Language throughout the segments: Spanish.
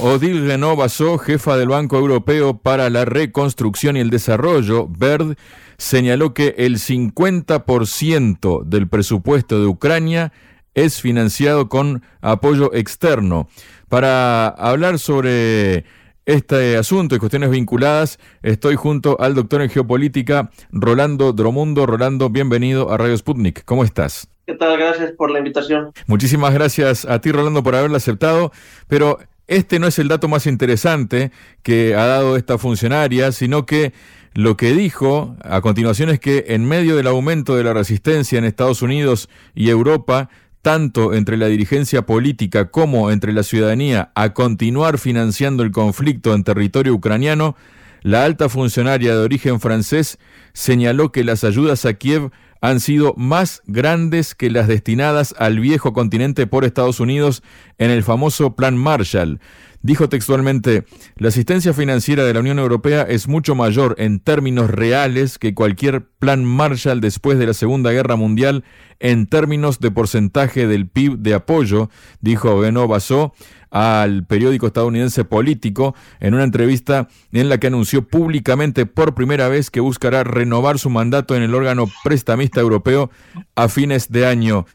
Odile Renaud jefa del Banco Europeo para la Reconstrucción y el Desarrollo, BERD, señaló que el 50% del presupuesto de Ucrania es financiado con apoyo externo. Para hablar sobre este asunto y cuestiones vinculadas, estoy junto al doctor en geopolítica Rolando Dromundo. Rolando, bienvenido a Radio Sputnik. ¿Cómo estás? ¿Qué tal? Gracias por la invitación. Muchísimas gracias a ti, Rolando, por haberla aceptado. Pero este no es el dato más interesante que ha dado esta funcionaria, sino que lo que dijo a continuación es que en medio del aumento de la resistencia en Estados Unidos y Europa, tanto entre la dirigencia política como entre la ciudadanía a continuar financiando el conflicto en territorio ucraniano, la alta funcionaria de origen francés señaló que las ayudas a Kiev han sido más grandes que las destinadas al viejo continente por Estados Unidos en el famoso Plan Marshall. Dijo textualmente, la asistencia financiera de la Unión Europea es mucho mayor en términos reales que cualquier plan Marshall después de la Segunda Guerra Mundial en términos de porcentaje del PIB de apoyo, dijo Beno Basó al periódico estadounidense Político en una entrevista en la que anunció públicamente por primera vez que buscará renovar su mandato en el órgano prestamista europeo a fines de año.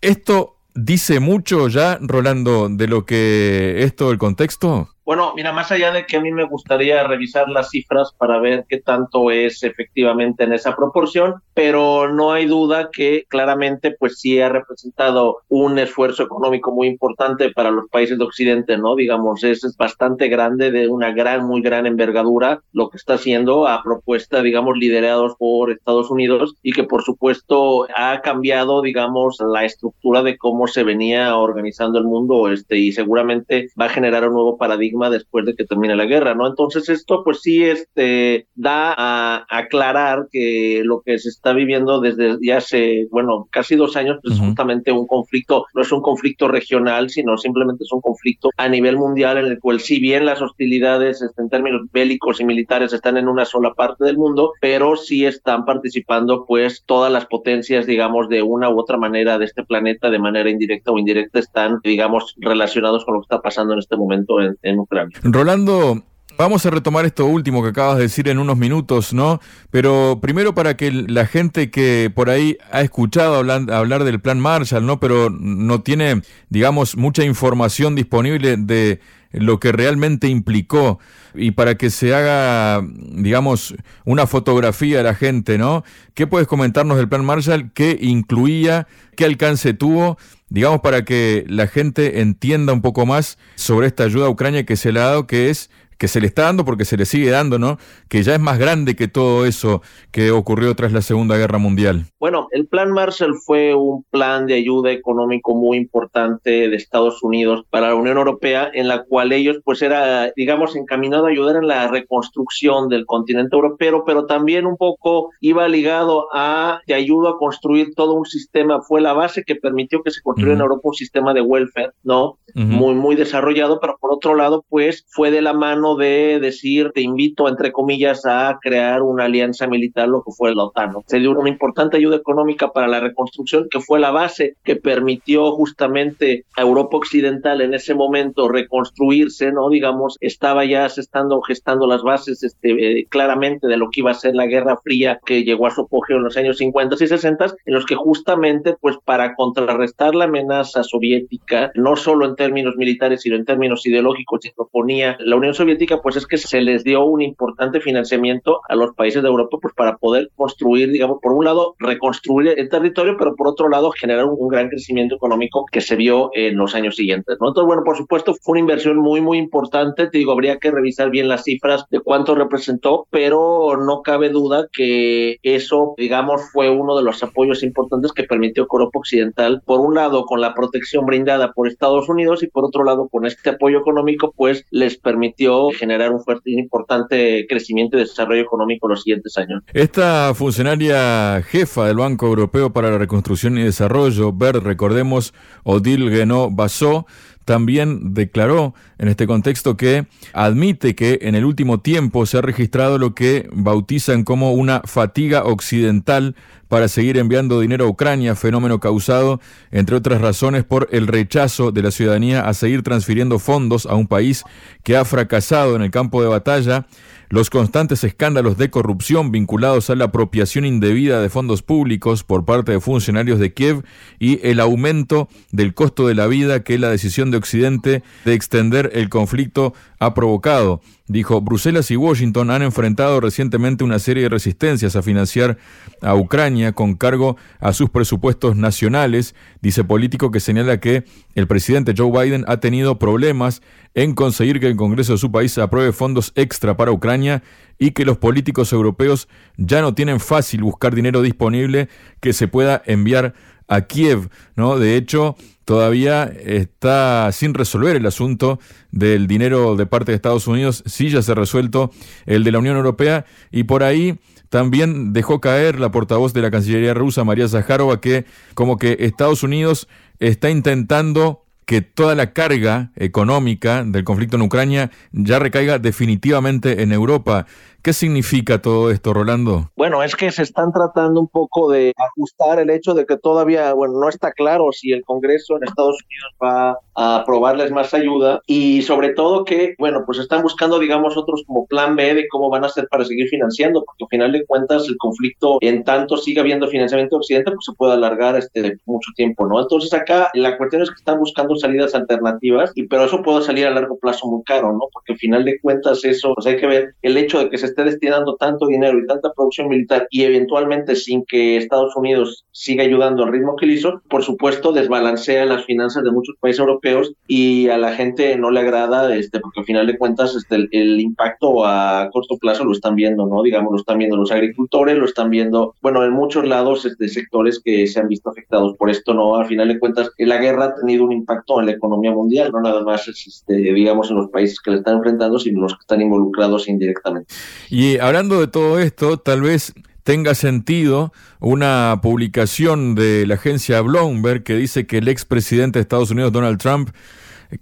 Esto dice mucho ya, Rolando, de lo que es todo el contexto? Bueno, mira, más allá de que a mí me gustaría revisar las cifras para ver qué tanto es efectivamente en esa proporción, pero no hay duda que claramente pues sí ha representado un esfuerzo económico muy importante para los países de Occidente, ¿no? Digamos, es, es bastante grande, de una gran, muy gran envergadura lo que está haciendo a propuesta, digamos, liderados por Estados Unidos y que por supuesto ha cambiado, digamos, la estructura de cómo se venía organizando el mundo este y seguramente va a generar un nuevo paradigma después de que termine la guerra, ¿no? Entonces esto pues sí este, da a aclarar que lo que se está viviendo desde ya hace, bueno, casi dos años, pues es justamente un conflicto, no es un conflicto regional, sino simplemente es un conflicto a nivel mundial en el cual si bien las hostilidades este, en términos bélicos y militares están en una sola parte del mundo, pero sí están participando pues todas las potencias, digamos, de una u otra manera de este planeta, de manera indirecta o indirecta, están, digamos, relacionados con lo que está pasando en este momento en, en Rolando, Vamos a retomar esto último que acabas de decir en unos minutos, ¿no? Pero primero para que la gente que por ahí ha escuchado hablar, del plan Marshall, ¿no? Pero no tiene, digamos, mucha información disponible de lo que realmente implicó y para que se haga, digamos, una fotografía de la gente, ¿no? ¿Qué puedes comentarnos del plan Marshall? ¿Qué incluía? ¿Qué alcance tuvo? Digamos, para que la gente entienda un poco más sobre esta ayuda a Ucrania que se le ha dado, que es que se le está dando porque se le sigue dando, ¿no? Que ya es más grande que todo eso que ocurrió tras la Segunda Guerra Mundial. Bueno, el Plan Marshall fue un plan de ayuda económico muy importante de Estados Unidos para la Unión Europea, en la cual ellos, pues, era, digamos, encaminado a ayudar en la reconstrucción del continente europeo, pero también un poco iba ligado a te ayuda a construir todo un sistema, fue la base que permitió que se construyera en Europa un sistema de welfare, ¿no? Muy, muy desarrollado, pero por otro lado, pues, fue de la mano de decir, te invito, entre comillas, a crear una alianza militar, lo que fue la OTAN. Se dio una importante ayuda económica para la reconstrucción, que fue la base que permitió justamente a Europa Occidental en ese momento reconstruirse, ¿no? Digamos, estaba ya se estando gestando las bases este, eh, claramente de lo que iba a ser la Guerra Fría que llegó a su apogeo en los años 50 y 60, en los que justamente, pues para contrarrestar la amenaza soviética, no solo en términos militares, sino en términos ideológicos, se proponía la Unión Soviética pues es que se les dio un importante financiamiento a los países de Europa pues para poder construir, digamos, por un lado reconstruir el territorio, pero por otro lado generar un, gran crecimiento económico que se vio en los años siguientes. Entonces, bueno, por supuesto fue una inversión muy, muy importante. Te digo, habría que revisar bien las cifras de cuánto representó, pero no cabe duda que eso, digamos, fue uno de los apoyos importantes que permitió que Europa Occidental, por un lado, con la protección brindada por Estados Unidos y por otro lado, con este apoyo económico, pues les permitió generar un fuerte y importante crecimiento y desarrollo económico en los siguientes años. Esta funcionaria jefa del Banco Europeo para la Reconstrucción y Desarrollo, BERD, recordemos, Odile Guénaud Bassot, también declaró en este contexto que admite que en el último tiempo se ha registrado lo que bautizan como una fatiga occidental para seguir enviando dinero a Ucrania, fenómeno causado, entre otras razones, por el rechazo de la ciudadanía a seguir transfiriendo fondos a un país que ha fracasado en el campo de batalla los constantes escándalos de corrupción vinculados a la apropiación indebida de fondos públicos por parte de funcionarios de Kiev y el aumento del costo de la vida que la decisión de Occidente de extender el conflicto ha provocado. Dijo, Bruselas y Washington han enfrentado recientemente una serie de resistencias a financiar a Ucrania con cargo a sus presupuestos nacionales, dice político que señala que el presidente Joe Biden ha tenido problemas en conseguir que el Congreso de su país apruebe fondos extra para Ucrania y que los políticos europeos ya no tienen fácil buscar dinero disponible que se pueda enviar a Kiev, ¿no? De hecho, todavía está sin resolver el asunto del dinero de parte de Estados Unidos, sí ya se ha resuelto el de la Unión Europea y por ahí también dejó caer la portavoz de la Cancillería rusa, María Zaharova, que como que Estados Unidos está intentando que toda la carga económica del conflicto en Ucrania ya recaiga definitivamente en Europa. ¿Qué significa todo esto, Rolando? Bueno, es que se están tratando un poco de ajustar el hecho de que todavía, bueno, no está claro si el Congreso en Estados Unidos va a aprobarles más ayuda y sobre todo que, bueno, pues están buscando, digamos, otros como plan B de cómo van a hacer para seguir financiando, porque al final de cuentas el conflicto, en tanto siga habiendo financiamiento de Occidente, pues se puede alargar este mucho tiempo, ¿no? Entonces acá la cuestión es que están buscando salidas alternativas, y pero eso puede salir a largo plazo muy caro, ¿no? Porque al final de cuentas eso, pues hay que ver el hecho de que se esté destinando tanto dinero y tanta producción militar y eventualmente sin que Estados Unidos siga ayudando al ritmo que hizo, por supuesto desbalancea las finanzas de muchos países europeos y a la gente no le agrada, este, porque al final de cuentas este, el, impacto a corto plazo lo están viendo, ¿no? Digamos, lo están viendo los agricultores, lo están viendo, bueno, en muchos lados este, sectores que se han visto afectados por esto, ¿no? Al final de cuentas, la guerra ha tenido un impacto en la economía mundial, no nada más, este, digamos, en los países que le están enfrentando, sino los que están involucrados indirectamente. Y hablando de todo esto, tal vez tenga sentido una publicación de la agencia Bloomberg que dice que el expresidente de Estados Unidos, Donald Trump,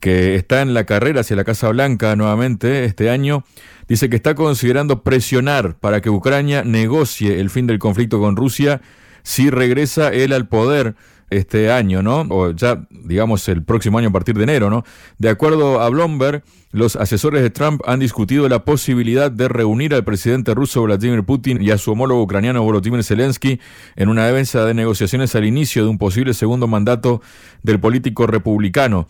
que está en la carrera hacia la Casa Blanca nuevamente este año, dice que está considerando presionar para que Ucrania negocie el fin del conflicto con Rusia si regresa él al poder este año, ¿no? O ya, digamos, el próximo año a partir de enero, ¿no? De acuerdo a Bloomberg, los asesores de Trump han discutido la posibilidad de reunir al presidente ruso Vladimir Putin y a su homólogo ucraniano Volodymyr Zelensky en una defensa de negociaciones al inicio de un posible segundo mandato del político republicano.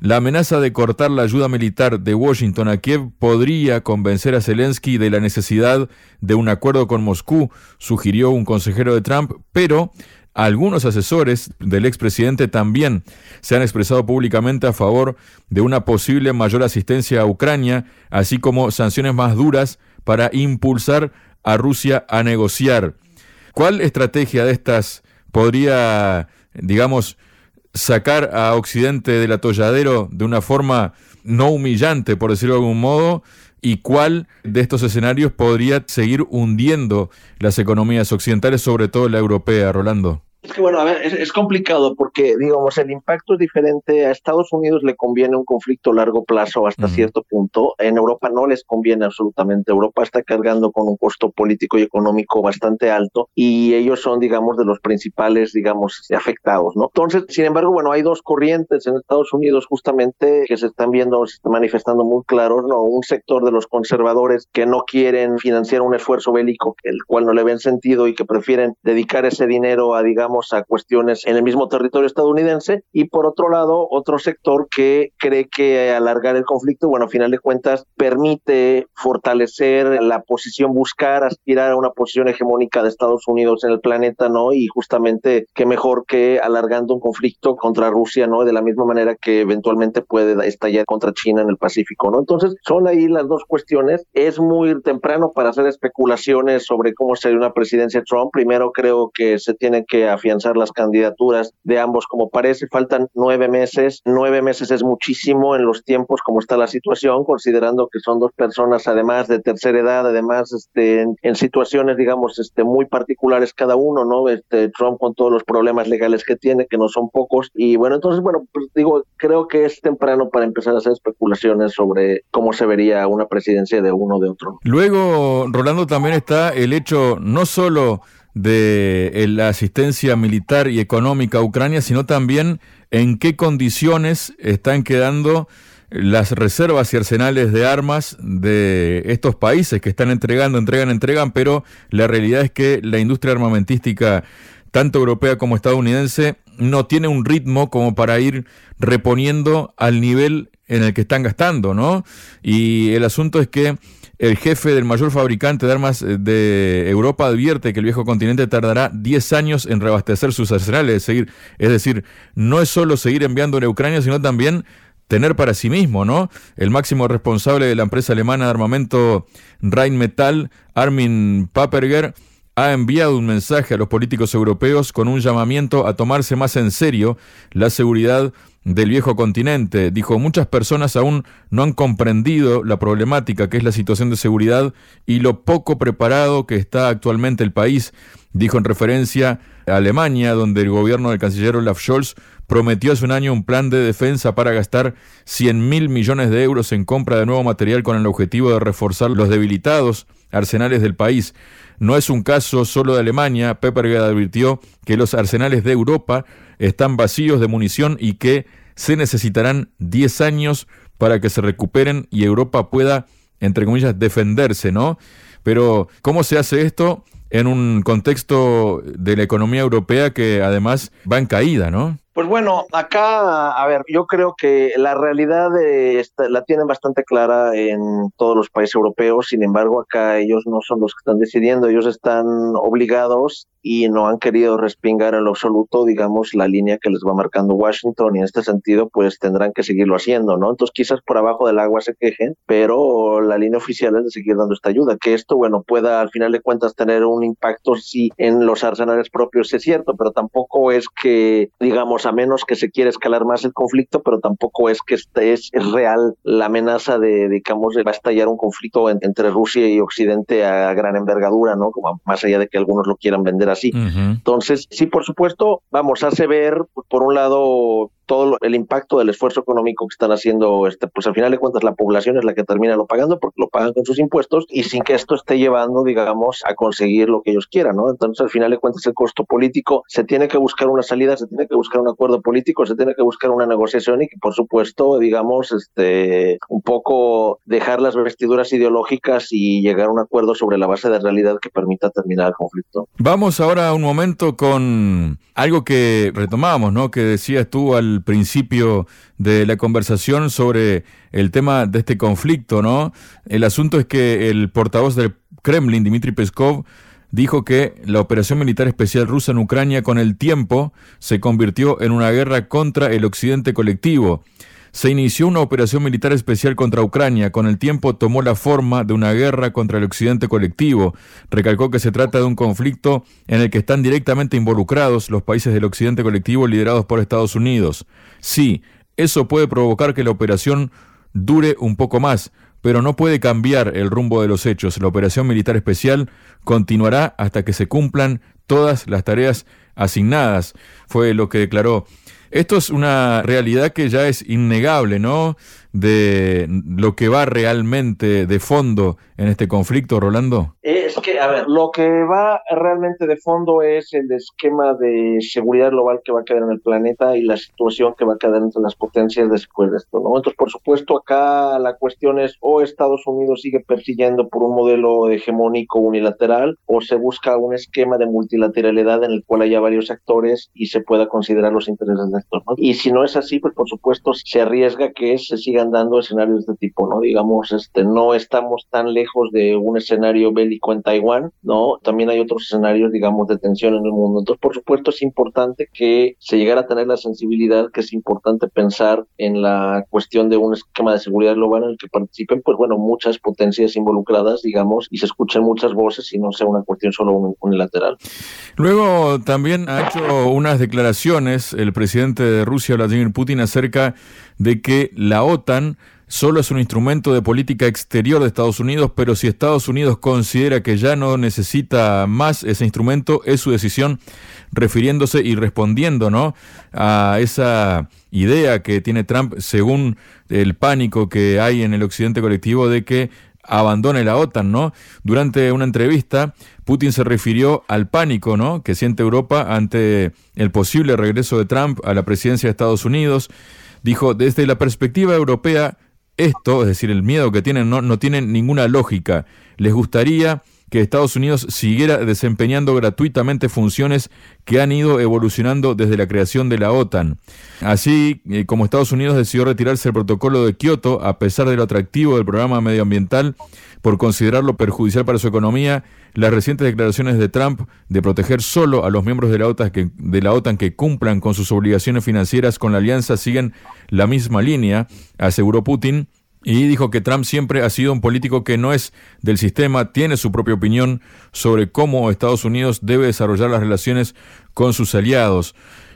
La amenaza de cortar la ayuda militar de Washington a Kiev podría convencer a Zelensky de la necesidad de un acuerdo con Moscú, sugirió un consejero de Trump, pero algunos asesores del expresidente también se han expresado públicamente a favor de una posible mayor asistencia a Ucrania, así como sanciones más duras para impulsar a Rusia a negociar. ¿Cuál estrategia de estas podría, digamos, sacar a Occidente del atolladero de una forma no humillante, por decirlo de algún modo, y cuál de estos escenarios podría seguir hundiendo las economías occidentales, sobre todo la europea, Rolando? Es que bueno, a ver, es, complicado porque, digamos, el impacto es diferente. A Estados Unidos le conviene un conflicto a largo plazo hasta cierto punto. En Europa no les conviene absolutamente. Europa está cargando con un costo político y económico bastante alto y ellos son, digamos, de los principales, digamos, afectados, ¿no? Entonces, sin embargo, bueno, hay dos corrientes en Estados Unidos justamente que se están viendo, se están manifestando muy claros, ¿no? Un sector de los conservadores que no quieren financiar un esfuerzo bélico, el cual no le ven sentido y que prefieren dedicar ese dinero a, digamos, a cuestiones en el mismo territorio estadounidense y por otro lado otro sector que cree que alargar el conflicto, bueno, a final de cuentas permite fortalecer la posición, buscar aspirar a una posición hegemónica de Estados Unidos en el planeta, ¿no? Y justamente qué mejor que alargando un conflicto contra Rusia, ¿no? De la misma manera que eventualmente puede estallar contra China en el Pacífico, ¿no? Entonces, son ahí las dos cuestiones. Es muy temprano para hacer especulaciones sobre cómo sería una presidencia Trump. Primero creo que se tiene que afianzar las candidaturas de ambos como parece. Faltan nueve meses. Nueve meses es muchísimo en los tiempos como está la situación, considerando que son dos personas además de tercera edad, además este, en, situaciones, digamos, este, muy particulares cada uno, ¿no? Este, Trump con todos los problemas legales que tiene, que no son pocos. Y bueno, entonces, bueno, pues digo, creo que es temprano para empezar a hacer especulaciones sobre cómo se vería una presidencia de uno o de otro. Luego, Rolando, también está el hecho no solo de eh, la asistencia militar y económica a Ucrania, sino también en qué condiciones están quedando las reservas y arsenales de armas de estos países que están entregando, entregan, entregan, pero la realidad es que la industria armamentística, tanto europea como estadounidense, no tiene un ritmo como para ir reponiendo al nivel en el que están gastando, ¿no? Y el asunto es que el jefe del mayor fabricante de armas eh, de Europa advierte que el viejo continente tardará 10 años en reabastecer sus arsenales. Es es decir, no es solo seguir enviando a Ucrania, sino también tener para sí mismo, ¿no? El máximo responsable de la empresa alemana de armamento Rheinmetall, Armin Paperger, ha enviado un mensaje a los políticos europeos con un llamamiento a tomarse más en serio la seguridad del viejo continente. Dijo, muchas personas aún no han comprendido la problemática que es la situación de seguridad y lo poco preparado que está actualmente el país, dijo en referencia a Alemania, donde el gobierno del canciller Olaf Scholz prometió hace un año un plan de defensa para gastar 100 mil millones de euros en compra de nuevo material con el objetivo de reforzar los debilitados arsenales del país. No es un caso solo de Alemania. Peppergad advirtió que los arsenales de Europa están vacíos de munición y que se necesitarán 10 años para que se recuperen y Europa pueda, entre comillas, defenderse, ¿no? Pero, ¿cómo se hace esto? en un contexto de la economía europea que además va en caída, ¿no? Pues bueno, acá, a ver, yo creo que la realidad la tienen bastante clara en todos los países europeos, sin embargo, acá ellos no son los que están decidiendo, ellos están obligados y no han querido respingar en lo absoluto, digamos, la línea que les va marcando Washington y en este sentido, pues tendrán que seguirlo haciendo, ¿no? Entonces, quizás por abajo del agua se quejen, pero la línea oficial es de seguir dando esta ayuda, que esto, bueno, pueda al final de cuentas tener un impacto, sí, en los arsenales propios, es cierto, pero tampoco es que, digamos, a menos que se quiera escalar más el conflicto, pero tampoco es que este es, real la amenaza de, digamos, de va a estallar un conflicto entre Rusia y Occidente a gran envergadura, ¿no? Como más allá de que algunos lo quieran vender así. Entonces, sí, por supuesto, vamos, hace ver, por un lado, todo el impacto del esfuerzo económico que están haciendo, este, pues al final de cuentas la población es la que termina lo pagando porque lo pagan con sus impuestos y sin que esto esté llevando, digamos, a conseguir lo que ellos quieran, ¿no? Entonces al final de cuentas el costo político se tiene que buscar una salida, se tiene que buscar un acuerdo político, se tiene que buscar una negociación y que por supuesto, digamos, este, un poco dejar las vestiduras ideológicas y llegar a un acuerdo sobre la base de realidad que permita terminar el conflicto. Vamos ahora un momento con algo que retomamos, ¿no? Que decías tú al principio de la conversación sobre el tema de este conflicto, ¿no? El asunto es que el portavoz del Kremlin, Dmitry Peskov, dijo que la operación militar especial rusa en Ucrania con el tiempo se convirtió en una guerra contra el occidente colectivo se inició una operación militar especial contra Ucrania. Con el tiempo tomó la forma de una guerra contra el occidente colectivo. Recalcó que se trata de un conflicto en el que están directamente involucrados los países del occidente colectivo liderados por Estados Unidos. Sí, eso puede provocar que la operación dure un poco más, pero no puede cambiar el rumbo de los hechos. La operación militar especial continuará hasta que se cumplan todas las tareas asignadas, fue lo que declaró esto es una realidad que ya es innegable, ¿no? De lo que va realmente de fondo en este conflicto, Rolando. Es que, a ver, lo que va realmente de fondo es el esquema de seguridad global que va a quedar en el planeta y la situación que va a quedar entre las potencias después de esto, ¿no? Entonces, por supuesto, acá la cuestión es o Estados Unidos sigue persiguiendo por un modelo hegemónico unilateral o se busca un esquema de multilateralidad en el cual haya varios actores y se pueda considerar los intereses de Néstor. ¿no? Y si no es así, pues por supuesto se arriesga que se sigan dando escenarios de este tipo, ¿no? Digamos, este, no estamos tan lejos de un escenario bélico en Taiwán, ¿no? También hay otros escenarios, digamos, de tensión en el mundo. Entonces, por supuesto, es importante que se llegara a tener la sensibilidad, que es importante pensar en la cuestión de un esquema de seguridad global en el que participen, pues bueno, muchas potencias involucradas, digamos, y se escuchen muchas voces y no sea una cuestión solo unilateral. Luego también ha hecho unas declaraciones el presidente de Rusia, Vladimir Putin, acerca de que la OTAN solo es un instrumento de política exterior de Estados Unidos, pero si Estados Unidos considera que ya no necesita más ese instrumento, es su decisión, refiriéndose y respondiendo ¿no? a esa idea que tiene Trump, según el pánico que hay en el occidente colectivo de que abandone la OTAN, ¿no? Durante una entrevista, Putin se refirió al pánico, ¿no? que siente Europa ante el posible regreso de Trump a la presidencia de Estados Unidos. Dijo, desde la perspectiva europea, esto, es decir, el miedo que tienen, no, no tiene ninguna lógica. Les gustaría que Estados Unidos siguiera desempeñando gratuitamente funciones que han ido evolucionando desde la creación de la OTAN. Así eh, como Estados Unidos decidió retirarse del protocolo de Kioto, a pesar de lo atractivo del programa medioambiental, por considerarlo perjudicial para su economía, las recientes declaraciones de Trump de proteger solo a los miembros de la OTAN que, de la OTAN que cumplan con sus obligaciones financieras con la alianza siguen la misma línea, aseguró Putin, y dijo que Trump siempre ha sido un político que no es del sistema, tiene su propia opinión sobre cómo Estados Unidos debe desarrollar las relaciones con sus aliados.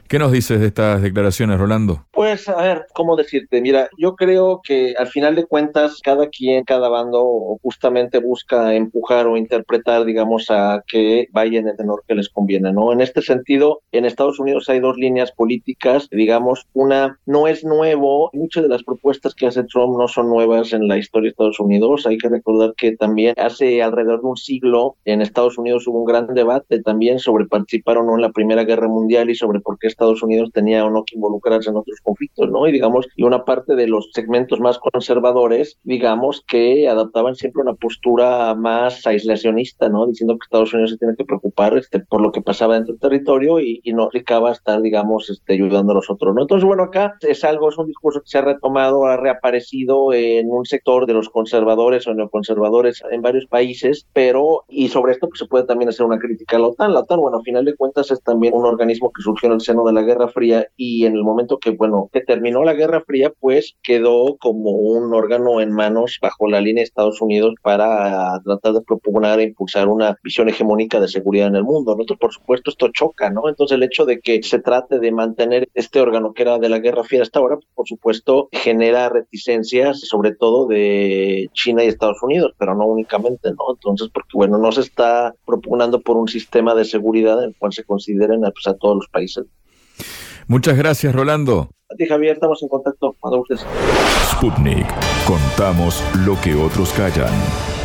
¿Qué nos dices de estas declaraciones, Rolando? Pues, a ver, ¿cómo decirte? Mira, yo creo que al final de cuentas, cada quien, cada bando, justamente busca empujar o interpretar, digamos, a que vaya en el tenor que les conviene, ¿no? En este sentido, en Estados Unidos hay dos líneas políticas, digamos, una no es nuevo, muchas de las propuestas que hace Trump no son nuevas en la historia de Estados Unidos. Hay que recordar que también hace alrededor de un siglo en Estados Unidos hubo un gran debate también sobre participar o no en la Primera Guerra Mundial y sobre por qué Estados Unidos tenía o no que involucrarse en otros conflictos, ¿no? Y digamos, y una parte de los segmentos más conservadores, digamos, que adaptaban siempre una postura más aislacionista, ¿no? Diciendo que Estados Unidos se tiene que preocupar este, por lo que pasaba dentro del territorio y, y no aplicaba estar, digamos, este, ayudando a los otros, ¿no? Entonces, bueno, acá es algo, es un discurso que se ha retomado, ha reaparecido en un sector de los conservadores o neoconservadores en varios países, pero, y sobre esto pues, se puede también hacer una crítica a la OTAN. La OTAN, bueno, a final de cuentas es también un organismo que surgió en el seno de la Guerra Fría y en el momento que, bueno, que terminó la Guerra Fría, pues quedó como un órgano en manos bajo la línea de Estados Unidos para tratar de propugnar e impulsar una visión hegemónica de seguridad en el mundo. Nosotros, por supuesto, esto choca, ¿no? Entonces, el hecho de que se trate de mantener este órgano que era de la Guerra Fría hasta ahora, por supuesto, genera reticencias, sobre todo de China y Estados Unidos, pero no únicamente, ¿no? Entonces, porque, bueno, no se está propugnando por un sistema de seguridad en el cual se consideren pues, a todos los países. Muchas gracias, Rolando. A ti, Javier, estamos en contacto. Sputnik. Contamos lo que otros callan.